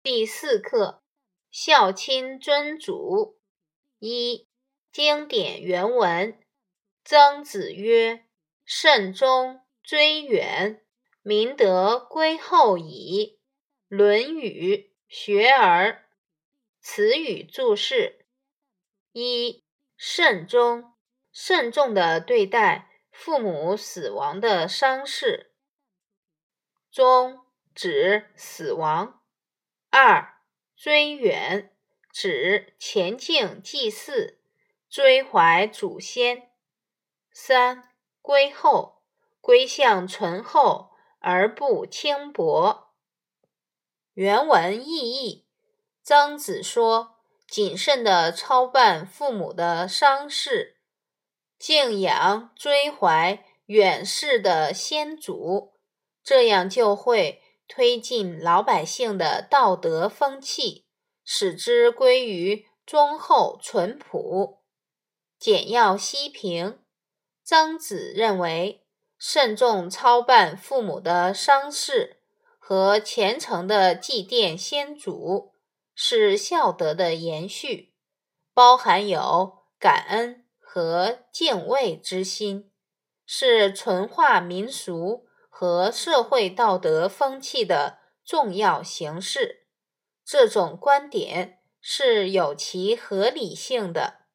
第四课：孝亲尊祖。一、经典原文：曾子曰：“慎终追远，民德归后矣。”《论语·学而》。词语注释：一、慎终，慎重的对待父母死亡的丧事。终指死亡。二、追远指前敬祭祀，追怀祖先。三、归厚，归向醇厚而不轻薄。原文意义：曾子说，谨慎地操办父母的丧事，敬仰追怀远逝的先祖，这样就会。推进老百姓的道德风气，使之归于忠厚淳朴。简要析评：曾子认为，慎重操办父母的丧事和虔诚的祭奠先祖，是孝德的延续，包含有感恩和敬畏之心，是纯化民俗。和社会道德风气的重要形式，这种观点是有其合理性的。